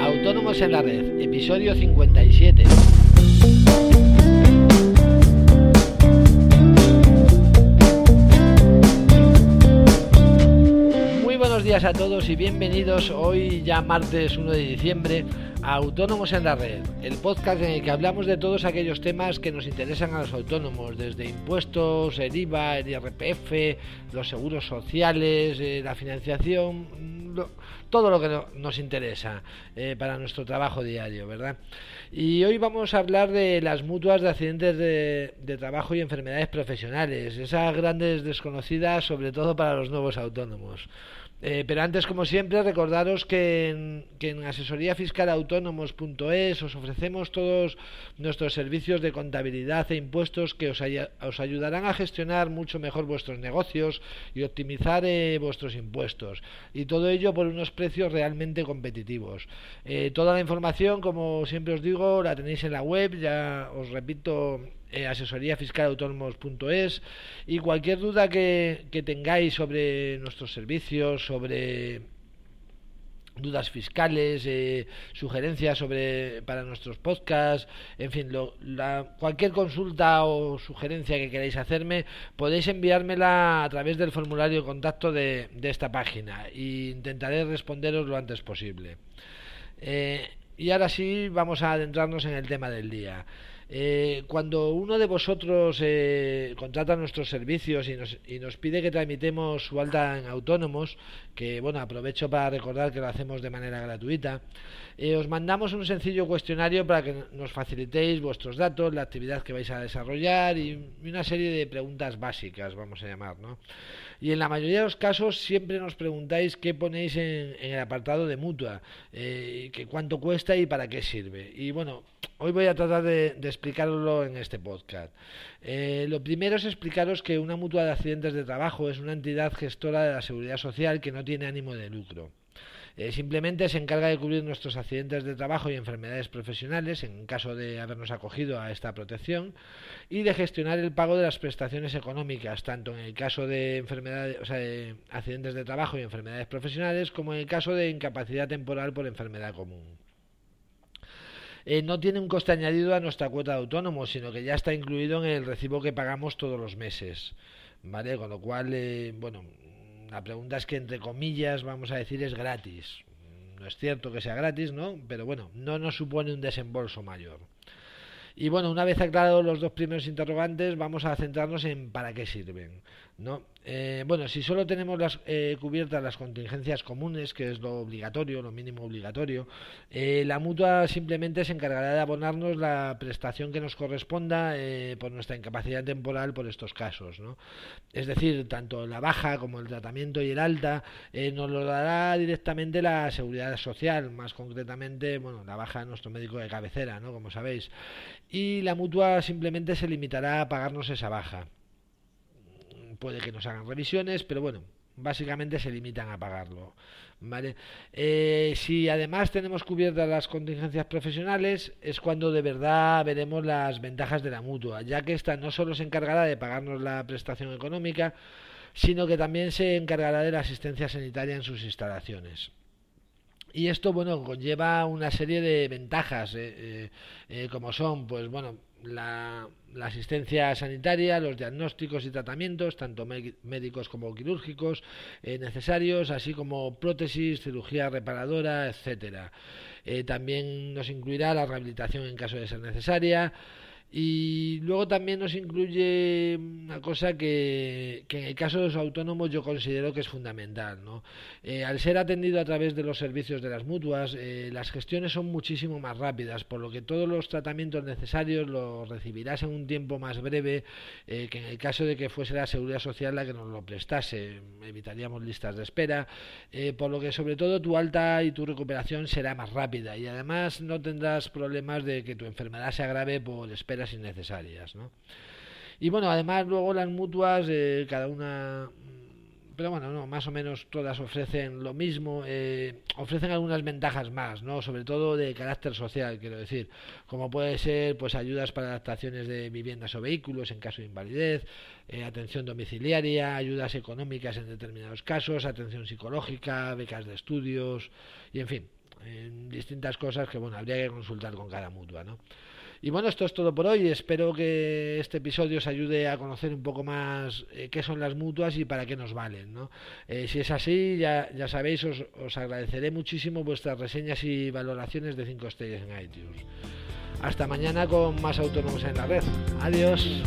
Autónomos en la Red, episodio 57. Muy buenos días a todos y bienvenidos hoy ya martes 1 de diciembre a Autónomos en la Red, el podcast en el que hablamos de todos aquellos temas que nos interesan a los autónomos, desde impuestos, el IVA, el IRPF, los seguros sociales, eh, la financiación, todo lo que nos interesa eh, para nuestro trabajo diario, ¿verdad? Y hoy vamos a hablar de las mutuas de accidentes de, de trabajo y enfermedades profesionales, esas grandes desconocidas sobre todo para los nuevos autónomos. Eh, pero antes, como siempre, recordaros que en, que en asesoríafiscalautónomos.es os ofrecemos todos nuestros servicios de contabilidad e impuestos que os, os ayudarán a gestionar mucho mejor vuestros negocios y optimizar eh, vuestros impuestos. Y todo ello por unos precios realmente competitivos. Eh, toda la información, como siempre os digo, la tenéis en la web. Ya os repito eh, asesoríafiscalautónomos.es y cualquier duda que, tengáis sobre nuestros servicios, sobre dudas fiscales, eh, sugerencias sobre para nuestros podcasts, en fin, lo, la, cualquier consulta o sugerencia que queráis hacerme, podéis enviármela a través del formulario de contacto de, de esta página e intentaré responderos lo antes posible. Eh, y ahora sí, vamos a adentrarnos en el tema del día. Eh, cuando uno de vosotros eh, contrata nuestros servicios y nos, y nos, pide que tramitemos su alta en autónomos, que bueno, aprovecho para recordar que lo hacemos de manera gratuita, eh, os mandamos un sencillo cuestionario para que nos facilitéis vuestros datos, la actividad que vais a desarrollar y, una serie de preguntas básicas, vamos a llamar, ¿no? Y en la mayoría de los casos siempre nos preguntáis qué ponéis en, el apartado de mutua, que cuánto cuesta y para qué sirve. Y bueno, hoy voy a tratar de, de explicarlo en este podcast. Eh, lo primero es explicaros que una mutua de accidentes de trabajo es una entidad gestora de la seguridad social que no tiene ánimo de lucro. Eh, simplemente se encarga de cubrir nuestros accidentes de trabajo y enfermedades profesionales en caso de habernos acogido a esta protección y de gestionar el pago de las prestaciones económicas, tanto en el caso de enfermedades, o sea, de accidentes de trabajo y enfermedades profesionales como en el caso de incapacidad temporal por enfermedad común. Eh, no tiene un coste añadido a nuestra cuota de autónomo, sino que ya está incluido en el recibo que pagamos todos los meses. ¿Vale? Con lo cual, eh, bueno, la pregunta es que entre comillas vamos a decir es gratis. No es cierto que sea gratis, ¿no? Pero bueno, no nos supone un desembolso mayor. Y bueno, una vez aclarados los dos primeros interrogantes, vamos a centrarnos en para qué sirven. ¿no? Eh, bueno, si solo tenemos las, eh, cubiertas las contingencias comunes, que es lo obligatorio, lo mínimo obligatorio, eh, la mutua simplemente se encargará de abonarnos la prestación que nos corresponda eh, por nuestra incapacidad temporal por estos casos. ¿no? Es decir, tanto la baja como el tratamiento y el alta nos lo dará directamente la seguridad social, más concretamente, bueno, la baja de nuestro médico de cabecera, ¿no? como sabéis. Y la mutua simplemente se limitará a pagarnos esa baja puede que nos hagan revisiones, pero bueno, básicamente se limitan a pagarlo. ¿vale? Eh, si además tenemos cubiertas las contingencias profesionales, es cuando de verdad veremos las ventajas de la mutua, ya que esta no solo se encargará de pagarnos la prestación económica, sino que también se encargará de la asistencia sanitaria en sus instalaciones. Y esto, bueno, conlleva una serie de ventajas, eh, eh, como son, pues bueno, la, la, asistencia sanitaria, los diagnósticos y tratamientos, tanto médicos como quirúrgicos, eh, necesarios, así como prótesis, cirugía reparadora, etcétera. Eh, también nos incluirá la rehabilitación en caso de ser necesaria. Y luego también nos incluye una cosa que, que, en el caso de los autónomos yo considero que es fundamental. ¿no? Eh, al ser atendido a través de los servicios de las mutuas, eh, las gestiones son muchísimo más rápidas, por lo que todos los tratamientos necesarios los recibirás en un tiempo más breve eh, que en el caso de que fuese la seguridad social la que nos lo prestase. Evitaríamos listas de espera, por lo que sobre todo tu alta y tu recuperación será más rápida y además no tendrás problemas de que tu enfermedad se agrave por espera innecesarias. ¿no? Y bueno, además luego las mutuas, eh, cada una, pero bueno, no, más o menos todas ofrecen lo mismo, eh, ofrecen algunas ventajas más, ¿no? sobre todo de carácter social, quiero decir, como puede ser pues ayudas para adaptaciones de viviendas o vehículos en caso de invalidez, eh, atención domiciliaria, ayudas económicas en determinados casos, atención psicológica, becas de estudios y en fin, en distintas cosas que bueno habría que consultar con cada mutua no y bueno esto es todo por hoy. Espero que este episodio os ayude a conocer un poco más eh, qué son las mutuas y para qué nos valen no eh, si es así ya, ya sabéis os, os agradeceré muchísimo vuestras reseñas y valoraciones de 5 estrellas en iTunes. Hasta mañana con más autónomos en la red. Adiós